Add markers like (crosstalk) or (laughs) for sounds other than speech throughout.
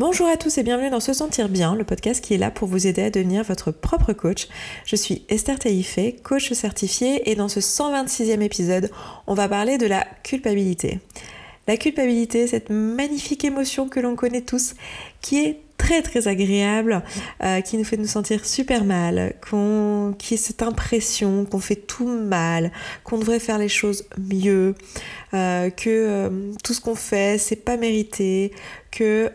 Bonjour à tous et bienvenue dans Se Sentir Bien, le podcast qui est là pour vous aider à devenir votre propre coach. Je suis Esther Taïfé, coach certifiée, et dans ce 126e épisode, on va parler de la culpabilité. La culpabilité, cette magnifique émotion que l'on connaît tous, qui est très très agréable, euh, qui nous fait nous sentir super mal, qu'on, qui est cette impression qu'on fait tout mal, qu'on devrait faire les choses mieux, euh, que euh, tout ce qu'on fait c'est pas mérité, que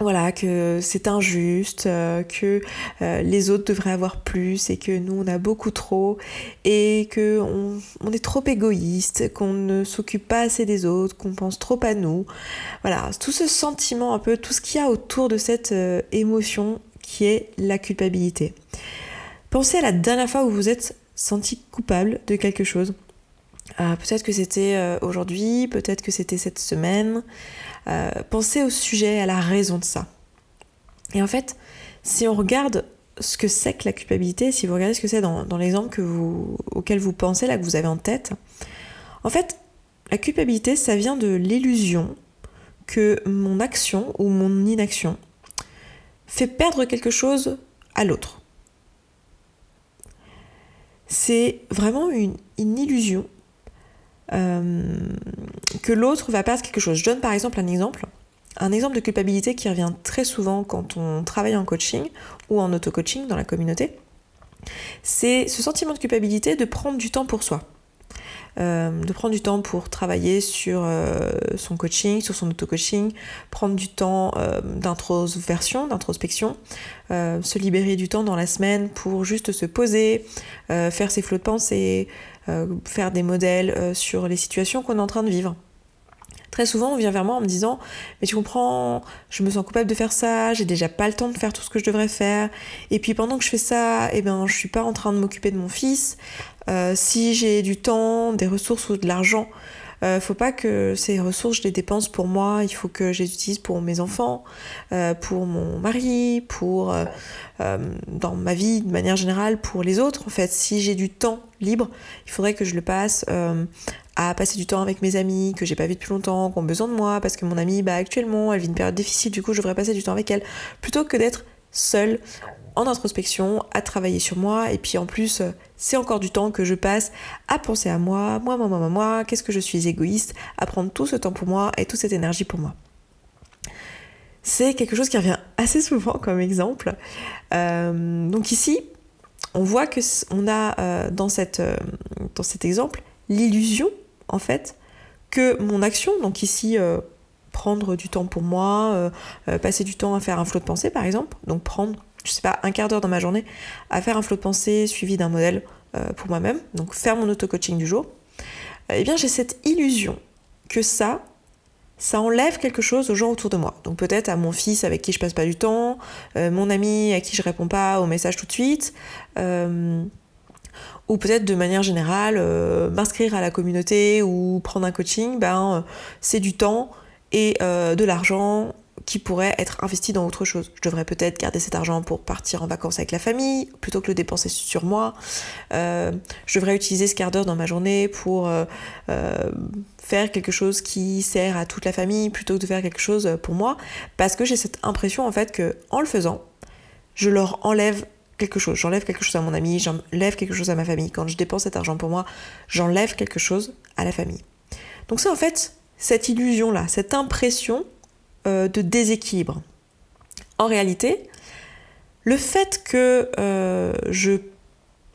voilà, que c'est injuste, euh, que euh, les autres devraient avoir plus et que nous on a beaucoup trop et que on, est trop égoïste, qu'on ne s'occupe pas assez des autres, qu'on pense trop à nous. Voilà, tout ce sentiment un peu, tout ce qu'il y a autour de cette euh, émotion qui est la culpabilité. Pensez à la dernière fois où vous êtes senti coupable de quelque chose. Peut-être que c'était aujourd'hui, peut-être que c'était cette semaine. Euh, pensez au sujet, à la raison de ça. Et en fait, si on regarde ce que c'est que la culpabilité, si vous regardez ce que c'est dans, l'exemple auquel vous pensez, là, que vous avez en tête, en fait, la culpabilité, ça vient de l'illusion que mon action ou mon inaction fait perdre quelque chose à l'autre. C'est vraiment une illusion euh, que l'autre va perdre quelque chose. Je donne par exemple un exemple. Un exemple de culpabilité qui revient très souvent quand on travaille en coaching ou en auto-coaching dans la communauté, c'est ce sentiment de culpabilité de prendre du temps pour soi. Euh, de prendre du temps pour travailler sur euh, son coaching, sur son auto-coaching, prendre du temps d'introspection, d'introspection, se libérer du temps dans la semaine pour juste se poser, faire ses flots de pensée, faire des modèles euh, sur les situations qu'on est en train de vivre. Très souvent, on vient vers moi en me disant Mais tu comprends, je me sens coupable de faire ça, j'ai déjà pas le temps de faire tout ce que je devrais faire. Et puis pendant que je fais ça, eh ben, je suis pas en train de m'occuper de mon fils. Euh, si j'ai du temps, des ressources ou de l'argent, euh, faut pas que ces ressources, je les dépense pour moi, il faut que je les utilise pour mes enfants, euh, pour mon mari, pour euh, dans ma vie de manière générale, pour les autres. En fait, si j'ai du temps libre, il faudrait que je le passe à passer du temps avec mes amis que j'ai pas vu depuis longtemps, qui ont besoin de moi, parce que mon amie, bah, actuellement, elle vit une période difficile, du coup, je devrais passer du temps avec elle, plutôt que d'être seule en introspection, à travailler sur moi, et puis en plus, c'est encore du temps que je passe à penser à moi, moi, moi, moi, moi, moi, qu'est-ce que je suis égoïste, à prendre tout ce temps pour moi et toute cette énergie pour moi. C'est quelque chose qui revient assez souvent comme exemple. Euh, donc ici, on voit que on a euh, dans, euh, dans cet exemple l'illusion, en fait, que mon action, donc ici prendre du temps pour moi, passer du temps à faire un flot de pensée par exemple, donc prendre je sais pas, un quart d'heure dans ma journée à faire un flot de pensée suivi d'un modèle euh, pour moi-même, donc faire mon auto-coaching du jour, euh, eh bien j'ai cette illusion que ça, ça enlève quelque chose aux gens autour de moi. Donc peut-être à mon fils avec qui je passe pas du temps, euh, mon ami à qui je réponds pas aux messages tout de suite, ou peut-être de manière générale, m'inscrire à la communauté ou prendre un coaching, ben, c'est du temps et de l'argent qui pourrait être investi dans autre chose. Je devrais peut-être garder cet argent pour partir en vacances avec la famille, plutôt que le dépenser sur moi. Euh, je devrais utiliser ce quart d'heure dans ma journée pour euh, euh, faire quelque chose qui sert à toute la famille, plutôt que de faire quelque chose pour moi, parce que j'ai cette impression en fait que en le faisant, je leur enlève quelque chose. J'enlève quelque chose à mon ami, j'enlève quelque chose à ma famille. Quand je dépense cet argent pour moi, j'enlève quelque chose à la famille. Donc ça en fait, cette illusion-là, cette impression euh, de déséquilibre. En réalité, le fait que euh, je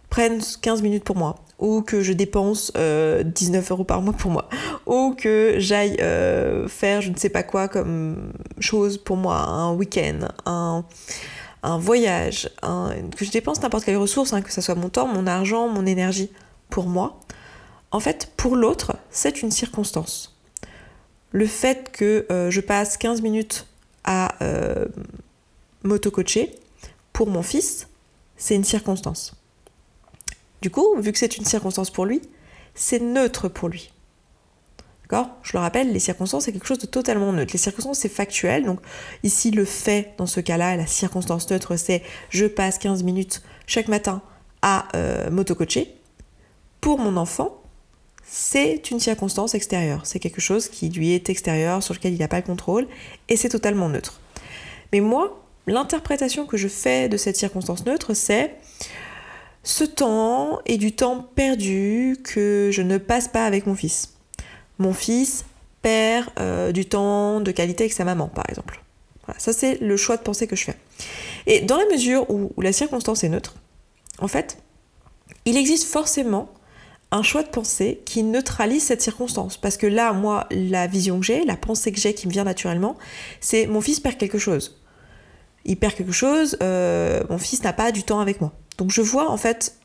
prenne 15 minutes pour moi, ou que je dépense 19 euh, euros par mois pour moi, (laughs) ou que j'aille faire je ne sais pas quoi comme chose pour moi, un week-end, un, voyage, que je dépense n'importe quelle ressource, hein, que ce soit mon temps, mon argent, mon énergie pour moi, en fait, pour l'autre, c'est une circonstance le fait que euh, je passe 15 minutes à euh, m'auto-coacher pour mon fils, c'est une circonstance. Du coup, vu que c'est une circonstance pour lui, c'est neutre pour lui. D'accord? Je le rappelle, les circonstances, c'est quelque chose de totalement neutre. Les circonstances, c'est factuel. Donc, ici, le fait, dans ce cas-là, la circonstance neutre, c'est je passe 15 minutes chaque matin à euh, m'auto-coacher. Pour mon enfant, c'est une circonstance extérieure. C'est quelque chose qui lui est extérieur, sur lequel il n'a pas le contrôle, et c'est totalement neutre. Mais moi, l'interprétation que je fais de cette circonstance neutre, c'est ce temps est du temps perdu que je ne passe pas avec mon fils. Mon fils perd euh, du temps de qualité avec sa maman, par exemple. Ça c'est le choix de pensée que je fais. Et dans la mesure où la circonstance est neutre, en fait, il existe forcément un choix de pensée qui neutralise cette circonstance. Parce que là, moi, la vision que j'ai, la pensée que j'ai qui me vient naturellement, c'est mon fils perd quelque chose. Il perd quelque chose, euh, mon fils n'a pas du temps avec moi. Donc je vois en fait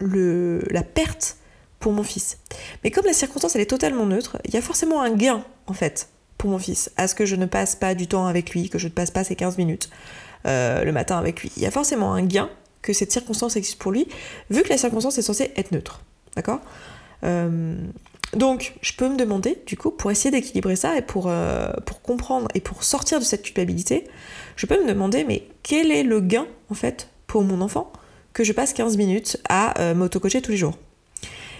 la perte pour mon fils. Mais comme la circonstance elle est totalement neutre, il y a forcément un gain en fait pour mon fils à ce que je ne passe pas du temps avec lui, que je ne passe pas ces 15 minutes euh, le matin avec lui. Il y a forcément un gain que cette circonstance existe pour lui, vu que la circonstance est censée être neutre. D'accord euh, Donc, je peux me demander, du coup, pour essayer d'équilibrer ça et pour, euh, pour comprendre et pour sortir de cette culpabilité, je peux me demander, mais quel est le gain, en fait, pour mon enfant que je passe 15 minutes à euh, m'auto-coacher tous les jours?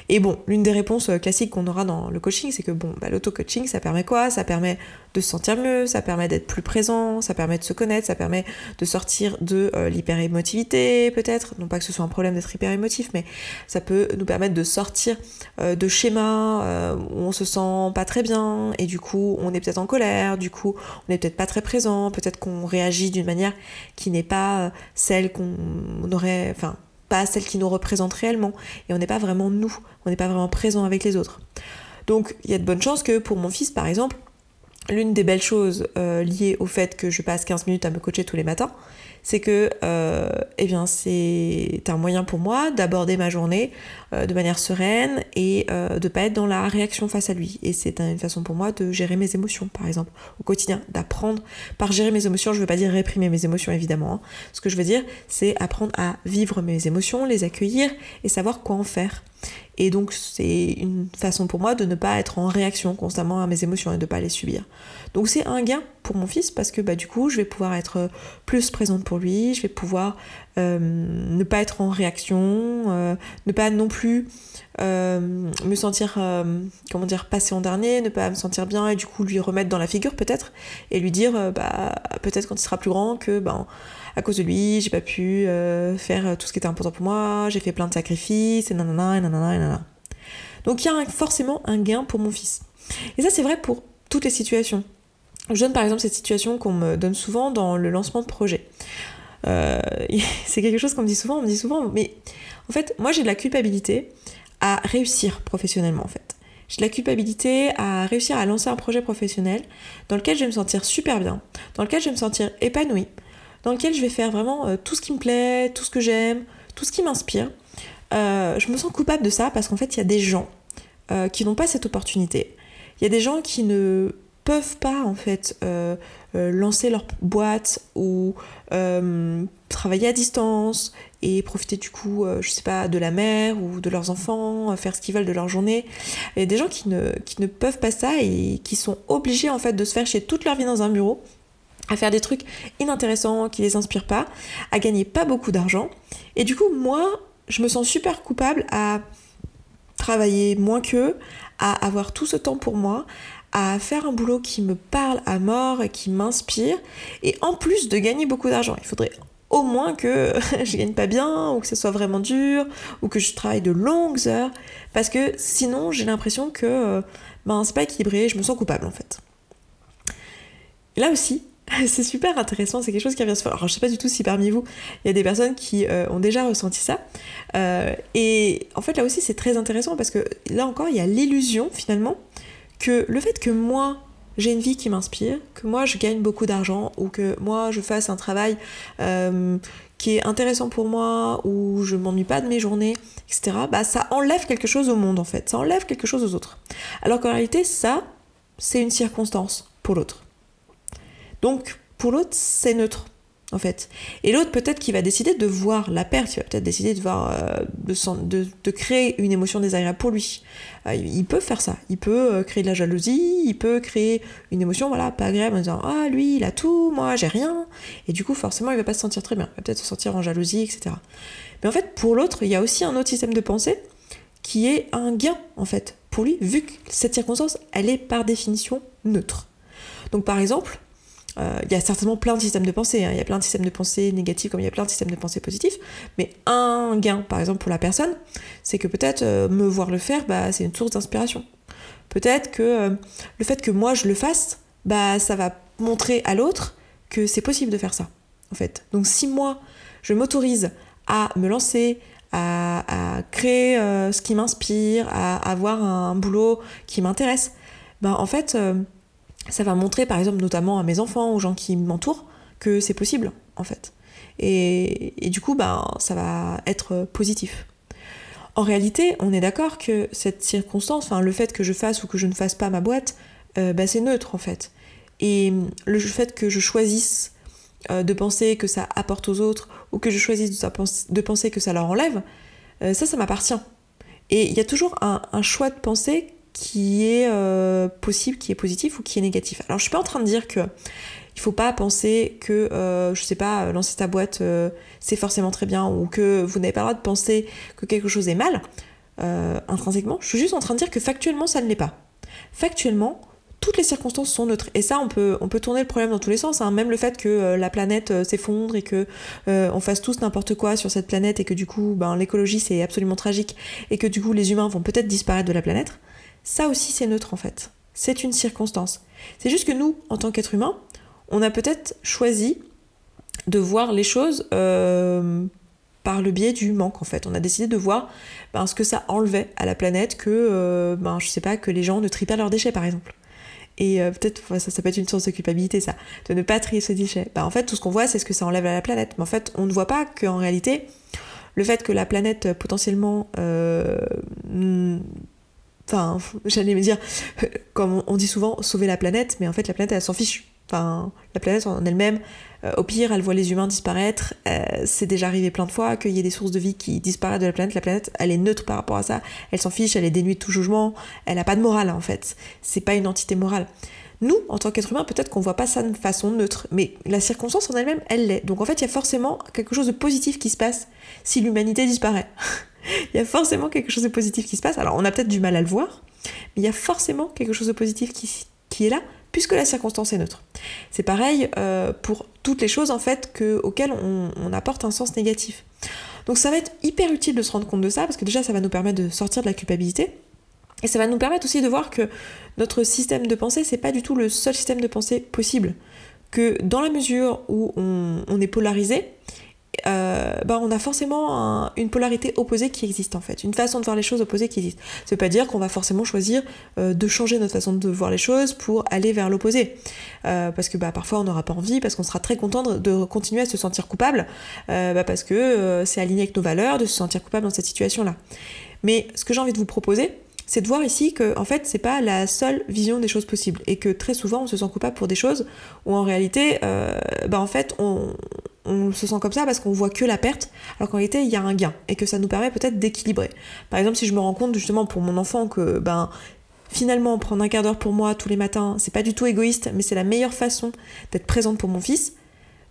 Et bon, l'une des réponses euh, classiques qu'on aura dans le coaching, c'est que bon, bah, l'auto-coaching, ça permet quoi? Ça permet de se sentir mieux, ça permet d'être plus présent, ça permet de se connaître, ça permet de sortir de euh, l'hyper-émotivité peut-être. Non pas que ce soit un problème d'être hyper-émotif, mais ça peut nous permettre de sortir euh, de schémas où on se sent pas très bien et du coup on est peut-être en colère, du coup on n'est peut-être pas très présent, peut-être qu'on réagit d'une manière qui n'est pas celle qu'on aurait, enfin celle qui nous représente réellement, et on n'est pas vraiment nous, on n'est pas vraiment présent avec les autres. Donc il y a de bonnes chances que pour mon fils par exemple, l'une des belles choses euh, liées au fait que je passe 15 minutes à me coacher tous les matins, c'est que euh, eh bien c'est un moyen pour moi d'aborder ma journée euh, de manière sereine et euh, de pas être dans la réaction face à lui. Et c'est une façon pour moi de gérer mes émotions, par exemple, au quotidien, d'apprendre. Par gérer mes émotions, je veux pas dire réprimer mes émotions évidemment. Hein. Ce que je veux dire, c'est apprendre à vivre mes émotions, les accueillir et savoir quoi en faire. Et donc c'est une façon pour moi de ne pas être en réaction constamment à mes émotions et de ne pas les subir. Donc c'est un gain pour mon fils parce que bah, du coup je vais pouvoir être plus présente pour lui, je vais pouvoir euh, ne pas être en réaction, euh, ne pas non plus euh, me sentir, comment dire, passer en dernier, ne pas me sentir bien et du coup lui remettre dans la figure peut-être et lui dire bah, peut-être quand il sera plus grand que ben, à cause de lui j'ai pas pu faire tout ce qui était important pour moi, j'ai fait plein de sacrifices et nanana et nanana et nanana. Donc il y a forcément un gain pour mon fils. Et ça c'est vrai pour toutes les situations. Je donne par exemple cette situation qu'on me donne souvent dans le lancement de projet. Euh, (laughs) c'est quelque chose qu'on me dit souvent, on me dit souvent, mais en fait, moi j'ai de la culpabilité à réussir professionnellement en fait. J'ai de la culpabilité à réussir à lancer un projet professionnel dans lequel je vais me sentir super bien, dans lequel je vais me sentir épanouie, dans lequel je vais faire vraiment euh, tout ce qui me plaît, tout ce que j'aime, tout ce qui m'inspire. Euh, je me sens coupable de ça parce qu'en fait, il y a des gens qui n'ont pas cette opportunité. Il y a des gens qui ne peuvent pas en fait euh, euh, lancer leur boîte ou euh, travailler à distance et profiter du coup, je sais pas, de la mère ou de leurs enfants, faire ce qu'ils veulent de leur journée. Il y a des gens qui ne, qui ne peuvent pas ça et qui sont obligés en fait de se faire chier toute leur vie dans un bureau à faire des trucs inintéressants qui les inspirent pas, à gagner pas beaucoup d'argent. Et du coup, moi, je me sens super coupable à travailler moins qu'eux, à avoir tout ce temps pour moi, à faire un boulot qui me parle à mort et qui m'inspire, et en plus de gagner beaucoup d'argent. Il faudrait au moins que (laughs) je gagne pas bien, ou que ce soit vraiment dur, ou que je travaille de longues heures, parce que sinon j'ai l'impression que euh, ben, c'est pas équilibré, je me sens coupable en fait. Là aussi, (laughs) c'est super intéressant, c'est quelque chose qui revient se faire. Alors je sais pas du tout si parmi vous, il y a des personnes qui euh, ont déjà ressenti ça. Euh, et en fait là aussi c'est très intéressant parce que là encore il y a l'illusion finalement que le fait que moi j'ai une vie qui m'inspire, que moi je gagne beaucoup d'argent ou que moi je fasse un travail euh, qui est intéressant pour moi ou je m'ennuie pas de mes journées, etc., bah ça enlève quelque chose au monde en fait, ça enlève quelque chose aux autres. Alors qu'en réalité, ça, c'est une circonstance pour l'autre. Donc pour l'autre, c'est neutre en fait. Et l'autre, peut-être qu'il va décider de voir la perte, il va peut-être décider euh, de, créer une émotion désagréable pour lui. Euh, il peut faire ça, il peut euh, créer de la jalousie, il peut créer une émotion, voilà, pas agréable en disant Ah, lui, il a tout, moi, j'ai rien. Et du coup, forcément, il va pas se sentir très bien, il va peut-être se sentir en jalousie, etc. Mais en fait, pour l'autre, il y a aussi un autre système de pensée qui est un gain, en fait, pour lui, vu que cette circonstance, elle est par définition neutre. Donc par exemple, il y a certainement plein de systèmes de pensée, hein. il y a plein de systèmes de pensée négatifs comme il y a plein de systèmes de pensée positifs, mais un gain, par exemple, pour la personne, c'est que peut-être euh, me voir le faire, bah, c'est une source d'inspiration. Peut-être que euh, le fait que moi je le fasse, bah, ça va montrer à l'autre que c'est possible de faire ça, en fait. Donc si moi, je m'autorise à me lancer, à, créer ce qui m'inspire, à avoir un, boulot qui m'intéresse, bah, en fait ça va montrer par exemple notamment à mes enfants, aux gens qui m'entourent, que c'est possible en fait. Et, du coup, ben, ça va être positif. En réalité, on est d'accord que cette circonstance, le fait que je fasse ou que je ne fasse pas ma boîte, euh, ben, c'est neutre en fait. Et le fait que je choisisse euh, de penser que ça apporte aux autres ou que je choisisse de, penser que ça leur enlève, euh, ça, ça m'appartient. Et il y a toujours un, un choix de pensée qui est euh, possible, qui est positif ou qui est négatif. Alors je suis pas en train de dire que il faut pas penser que, euh, je sais pas, lancer ta boîte euh, c'est forcément très bien ou que vous n'avez pas le droit de penser que quelque chose est mal intrinsèquement. Je suis juste en train de dire que factuellement ça ne l'est pas. Factuellement, toutes les circonstances sont neutres. Et ça, on peut, on peut tourner le problème dans tous les sens. Hein. Même le fait que la planète s'effondre et que on fasse tous n'importe quoi sur cette planète et que du coup, ben, l'écologie c'est absolument tragique et que du coup les humains vont peut-être disparaître de la planète ça aussi c'est neutre en fait. C'est une circonstance. C'est juste que nous, en tant qu'êtres humains, on a peut-être choisi de voir les choses euh, par le biais du manque en fait. On a décidé de voir ben, ce que ça enlevait à la planète que, euh, ben, je sais pas, que les gens ne trient pas leurs déchets par exemple. Et euh, peut-être, ça, ça peut être une source de culpabilité, ça, de ne pas trier ses déchets. Ben, en fait, tout ce qu'on voit, c'est ce que ça enlève à la planète. Mais en fait, on ne voit pas qu'en réalité, le fait que la planète potentiellement Enfin, j'allais me dire, comme on dit souvent, sauver la planète, mais en fait, la planète, elle s'en fiche. Enfin, la planète en elle-même, euh, au pire, elle voit les humains disparaître. Euh, c'est déjà arrivé plein de fois qu'il y ait des sources de vie qui disparaissent de la planète. La planète, elle est neutre par rapport à ça. Elle s'en fiche, elle est dénuée de tout jugement. Elle n'a pas de morale, en fait. C'est pas une entité morale. Nous, en tant qu'être humain, peut-être qu'on voit pas ça de façon neutre, mais la circonstance en elle-même, elle l'est. Donc en fait, il y a forcément quelque chose de positif qui se passe si l'humanité disparaît. (laughs) il y a forcément quelque chose de positif qui se passe. Alors on a peut-être du mal à le voir, mais il y a forcément quelque chose de positif qui, est là, puisque la circonstance est neutre. C'est pareil euh, pour toutes les choses en fait que, auxquelles on, apporte un sens négatif. Donc ça va être hyper utile de se rendre compte de ça, parce que déjà ça va nous permettre de sortir de la culpabilité. Et ça va nous permettre aussi de voir que notre système de pensée, c'est pas du tout le seul système de pensée possible. Que dans la mesure où on est polarisé, euh, bah, on a forcément une polarité opposée qui existe en fait, une façon de voir les choses opposée qui existe. Ça veut pas dire qu'on va forcément choisir euh, de changer notre façon de voir les choses pour aller vers l'opposé. Euh, parce que bah, parfois on n'aura pas envie, parce qu'on sera très content de, continuer à se sentir coupable, bah, parce que c'est aligné avec nos valeurs de se sentir coupable dans cette situation-là. Mais ce que j'ai envie de vous proposer, c'est de voir ici que en fait c'est pas la seule vision des choses possibles et que très souvent on se sent coupable pour des choses où en réalité bah en fait on, on se sent comme ça parce qu'on voit que la perte, alors qu'en réalité il y a un gain et que ça nous permet peut-être d'équilibrer. Par exemple, si je me rends compte justement pour mon enfant que ben finalement prendre un quart d'heure pour moi tous les matins, c'est pas du tout égoïste, mais c'est la meilleure façon d'être présente pour mon fils.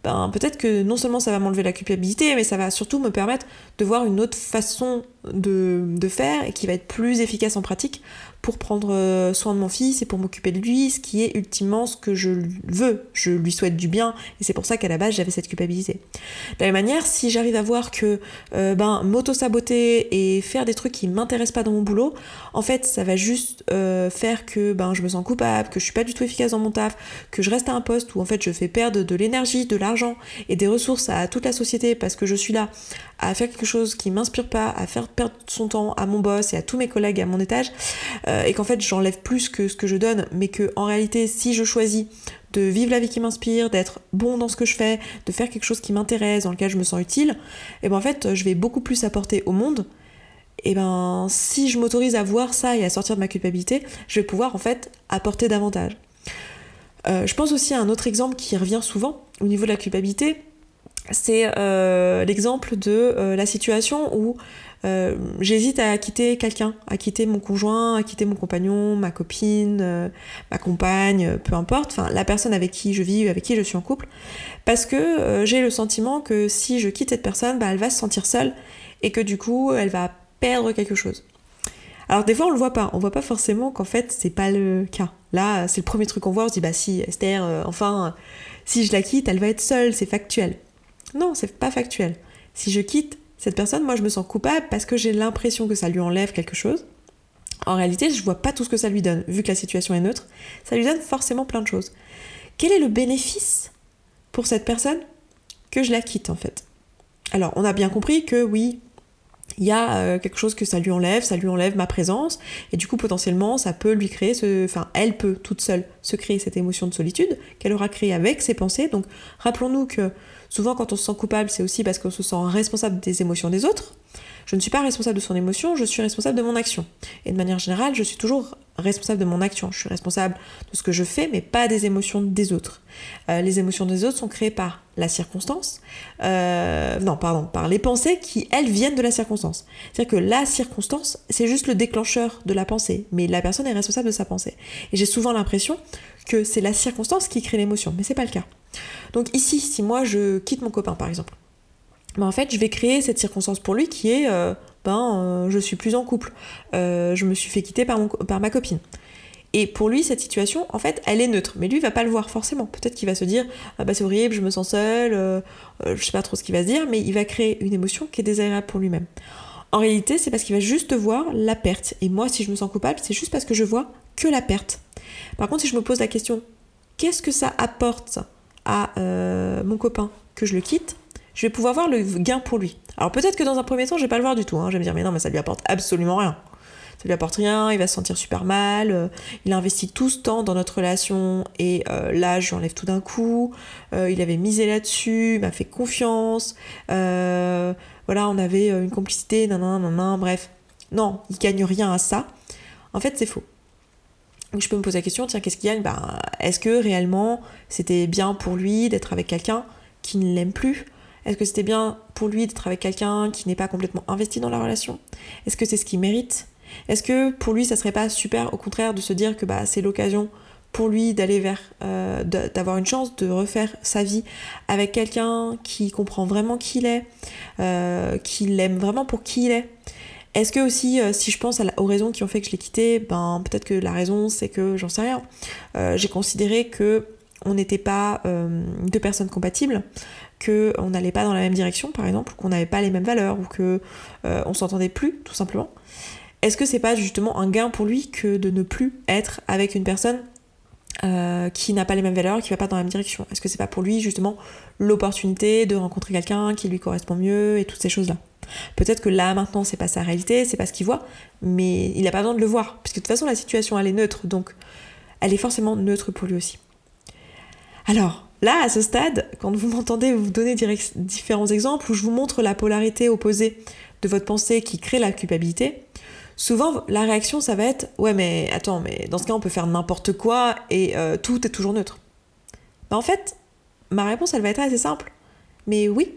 Ben, peut-être que non seulement ça va m'enlever la culpabilité, mais ça va surtout me permettre de voir une autre façon de, faire et qui va être plus efficace en pratique pour prendre euh, soin de mon fils et pour m'occuper de lui, ce qui est ultimement ce que je veux. Je lui souhaite du bien et c'est pour ça qu'à la base j'avais cette culpabilité. De la même manière, si j'arrive à voir que euh, ben, m'auto-saboter et faire des trucs qui m'intéressent pas dans mon boulot, en fait ça va juste euh, faire que ben, je me sens coupable, que je suis pas du tout efficace dans mon taf, que je reste à un poste où en fait je fais perdre de l'énergie, de l'argent et des ressources à toute la société parce que je suis là à faire quelque chose qui m'inspire pas, à faire perdre son temps à mon boss et à tous mes collègues à mon étage, euh, et qu'en fait j'enlève plus que ce que je donne, mais que en réalité si je choisis de vivre la vie qui m'inspire, d'être bon dans ce que je fais, de faire quelque chose qui m'intéresse, dans lequel je me sens utile, et ben en fait je vais beaucoup plus apporter au monde. Et ben si je m'autorise à voir ça et à sortir de ma culpabilité, je vais pouvoir en fait apporter davantage. Euh, je pense aussi à un autre exemple qui revient souvent au niveau de la culpabilité, c'est euh, l'exemple de la situation où euh, j'hésite à quitter quelqu'un, à quitter mon conjoint, à quitter mon compagnon, ma copine, ma compagne, peu importe, enfin la personne avec qui je vis, avec qui je suis en couple, parce que j'ai le sentiment que si je quitte cette personne, bah, elle va se sentir seule et que du coup elle va perdre quelque chose. Alors des fois on le voit pas, on voit pas forcément qu'en fait c'est pas le cas. Là c'est le premier truc qu'on voit, on se dit bah si Esther, euh, enfin si je la quitte elle va être seule, c'est factuel. Non, c'est pas factuel. Si je quitte cette personne, moi je me sens coupable parce que j'ai l'impression que ça lui enlève quelque chose. En réalité, je vois pas tout ce que ça lui donne, vu que la situation est neutre. Ça lui donne forcément plein de choses. Quel est le bénéfice pour cette personne que je la quitte en fait? Alors, on a bien compris que oui, il y a euh, quelque chose que ça lui enlève, ça lui enlève ma présence, et du coup potentiellement ça peut lui créer ce... Enfin, elle peut toute seule se créer cette émotion de solitude qu'elle aura créée avec ses pensées. Donc rappelons-nous que souvent quand on se sent coupable, c'est aussi parce qu'on se sent responsable des émotions des autres. Je ne suis pas responsable de son émotion, je suis responsable de mon action. Et de manière générale, je suis toujours responsable de mon action. Je suis responsable de ce que je fais, mais pas des émotions des autres. Euh, les émotions des autres sont créées par la circonstance, euh, non, pardon, par les pensées qui, elles, viennent de la circonstance. C'est-à-dire que la circonstance, c'est juste le déclencheur de la pensée, mais la personne est responsable de sa pensée. Et j'ai souvent l'impression que c'est la circonstance qui crée l'émotion, mais c'est pas le cas. Donc ici, si moi je quitte mon copain, par exemple, ben en fait, je vais créer cette circonstance pour lui qui est euh, ben, euh, je suis plus en couple, euh, je me suis fait quitter par, ma copine. Et pour lui, cette situation, en fait, elle est neutre. Mais lui, il va pas le voir forcément. Peut-être qu'il va se dire, ah bah c'est horrible, je me sens seul, je sais pas trop ce qu'il va se dire, mais il va créer une émotion qui est désagréable pour lui-même. En réalité, c'est parce qu'il va juste voir la perte. Et moi, si je me sens coupable, c'est juste parce que je vois que la perte. Par contre, si je me pose la question, qu'est-ce que ça apporte? À mon copain que je le quitte je vais pouvoir voir le gain pour lui. Alors peut-être que dans un premier temps, je vais pas le voir du tout. Hein. Je vais me dire, mais non, mais ça lui apporte absolument rien. Ça lui apporte rien, il va se sentir super mal. Euh, il a investi tout ce temps dans notre relation et euh, là, je lui enlève tout d'un coup. Euh, il avait misé là-dessus, il m'a fait confiance. voilà, on avait une complicité, nan, nan, bref. Non, il gagne rien à ça. En fait, c'est faux. Je peux me poser la question, tiens, qu'est-ce qu'il gagne? Ben, Est-ce que réellement c'était bien pour lui d'être avec quelqu'un qui ne l'aime plus? Est-ce que c'était bien pour lui d'être avec quelqu'un qui n'est pas complètement investi dans la relation? Est-ce que c'est ce qu'il mérite? Est-ce que pour lui ça serait pas super au contraire de se dire que bah, c'est l'occasion pour lui d'aller vers euh, d'avoir une chance de refaire sa vie avec quelqu'un qui comprend vraiment qui il est, euh, qui l'aime vraiment pour qui il est? Est-ce que aussi, euh, si je pense aux raisons qui ont fait que je l'ai quitté, ben peut-être que la raison c'est que j'en sais rien. J'ai considéré que on n'était pas deux personnes compatibles, qu'on n'allait pas dans la même direction, par exemple, qu'on n'avait pas les mêmes valeurs, ou que euh, on s'entendait plus, tout simplement. Est-ce que c'est pas justement un gain pour lui que de ne plus être avec une personne euh, qui n'a pas les mêmes valeurs, qui va pas dans la même direction? Est-ce que c'est pas pour lui justement l'opportunité de rencontrer quelqu'un qui lui correspond mieux et toutes ces choses-là? Peut-être que là maintenant c'est pas sa réalité, c'est pas ce qu'il voit, mais il n'a pas besoin de le voir, puisque de toute façon la situation elle est neutre, donc elle est forcément neutre pour lui aussi. Alors, Là, à ce stade, quand vous m'entendez vous donner différents exemples où je vous montre la polarité opposée de votre pensée qui crée la culpabilité, souvent la réaction ça va être ouais mais attends mais dans ce cas on peut faire n'importe quoi et euh, tout est toujours neutre. Ben, en fait, ma réponse elle va être assez simple. Mais oui,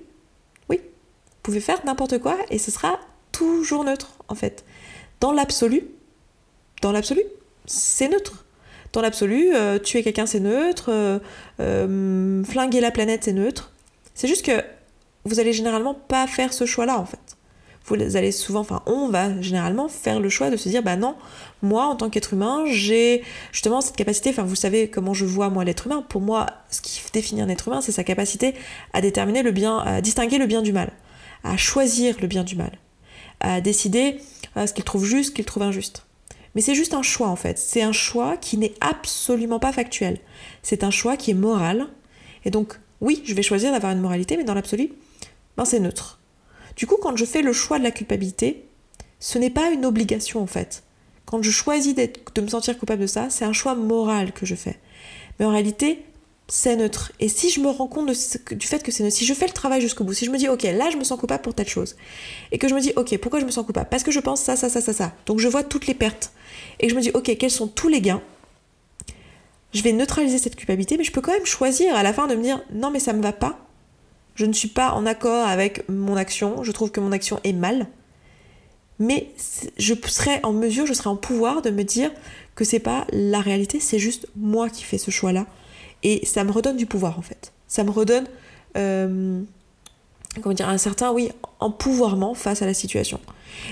pouvez faire n'importe quoi et ce sera toujours neutre en fait. Dans l'absolu, dans l'absolu, c'est neutre. Dans l'absolu, euh, tuer quelqu'un c'est neutre, euh, euh, flinguer la planète c'est neutre. C'est juste que vous allez généralement pas faire ce choix-là en fait. Vous allez souvent, enfin on va généralement faire le choix de se dire bah non, moi en tant qu'être humain j'ai justement cette capacité, enfin vous savez comment je vois moi l'être humain. Pour moi, ce qui définit un être humain, c'est sa capacité à déterminer le bien, à distinguer le bien du mal, à choisir le bien du mal, à décider ce qu'il trouve juste, ce qu'il trouve injuste. Mais c'est juste un choix en fait. C'est un choix qui n'est absolument pas factuel. C'est un choix qui est moral. Et donc, oui, je vais choisir d'avoir une moralité, mais dans l'absolu, ben c'est neutre. Du coup, quand je fais le choix de la culpabilité, ce n'est pas une obligation en fait. Quand je choisis de me sentir coupable de ça, c'est un choix moral que je fais. Mais en réalité, c'est neutre. Et si je me rends compte du fait que c'est neutre, si je fais le travail jusqu'au bout, si je me dis, ok, là je me sens coupable pour telle chose, et que je me dis, ok, pourquoi je me sens coupable? Parce que je pense ça, ça, ça, ça, ça. Donc je vois toutes les pertes. Et je me dis, ok, quels sont tous les gains? Je vais neutraliser cette culpabilité, mais je peux quand même choisir à la fin de me dire, non, mais ça me va pas. Je ne suis pas en accord avec mon action. Je trouve que mon action est mal. Mais je serai en mesure, je serai en pouvoir de me dire que c'est pas la réalité, c'est juste moi qui fais ce choix-là et ça me redonne du pouvoir en fait. Ça me redonne, euh, comment un certain, oui, empouvoirment face à la situation.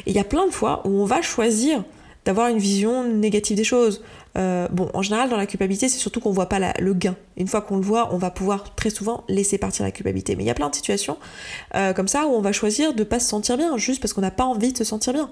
Et il y a plein de fois où on va choisir d'avoir une vision négative des choses. Euh, bon, en général, dans la culpabilité, c'est surtout qu'on voit pas le gain. Une fois qu'on le voit, on va pouvoir très souvent laisser partir la culpabilité. Mais il y a plein de situations euh, comme ça où on va choisir de pas se sentir bien, juste parce qu'on n'a pas envie de se sentir bien.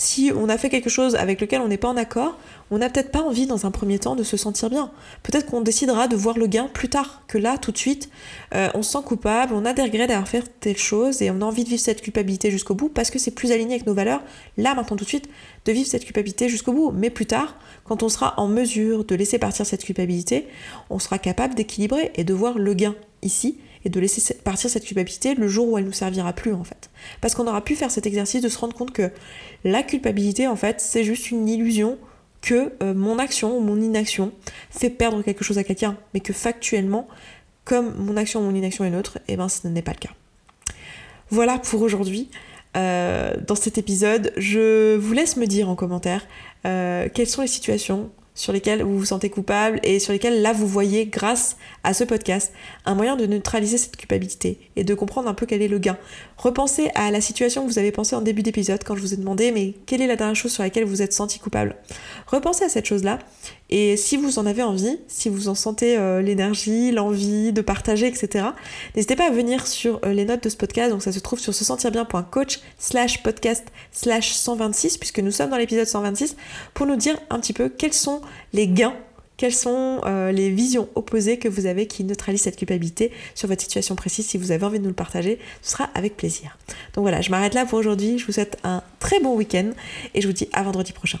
Si on a fait quelque chose avec lequel on n'est pas en accord, on n'a peut-être pas envie dans un premier temps de se sentir bien. Peut-être qu'on décidera de voir le gain plus tard que là, tout de suite. Euh, on se sent coupable, on a des regrets d'avoir fait telle chose et on a envie de vivre cette culpabilité jusqu'au bout parce que c'est plus aligné avec nos valeurs, là, maintenant, tout de suite, de vivre cette culpabilité jusqu'au bout. Mais plus tard, quand on sera en mesure de laisser partir cette culpabilité, on sera capable d'équilibrer et de voir le gain ici et de laisser partir cette culpabilité le jour où elle nous servira plus en fait. Parce qu'on aura pu faire cet exercice de se rendre compte que la culpabilité en fait c'est juste une illusion que euh, mon action ou mon inaction fait perdre quelque chose à quelqu'un, mais que factuellement, comme mon action ou mon inaction est neutre, et eh ben ce n'est pas le cas. Voilà pour aujourd'hui. Euh, dans cet épisode, je vous laisse me dire en commentaire euh, quelles sont les situations sur lesquels vous vous sentez coupable et sur lesquels là vous voyez grâce à ce podcast un moyen de neutraliser cette culpabilité et de comprendre un peu quel est le gain. Repensez à la situation que vous avez pensée en début d'épisode quand je vous ai demandé mais quelle est la dernière chose sur laquelle vous êtes senti coupable? Repensez à cette chose-là et si vous en avez envie, si vous en sentez euh, l'énergie, l'envie de partager, etc., n'hésitez pas à venir sur euh, les notes de ce podcast. Donc ça se trouve sur se sentir bien.coach slash podcast slash 126, puisque nous sommes dans l'épisode 126, pour nous dire un petit peu quels sont les gains quelles sont euh, les visions opposées que vous avez qui neutralisent cette culpabilité sur votre situation précise. Si vous avez envie de nous le partager, ce sera avec plaisir. Donc voilà, je m'arrête là pour aujourd'hui. Je vous souhaite un très bon week-end et je vous dis à vendredi prochain.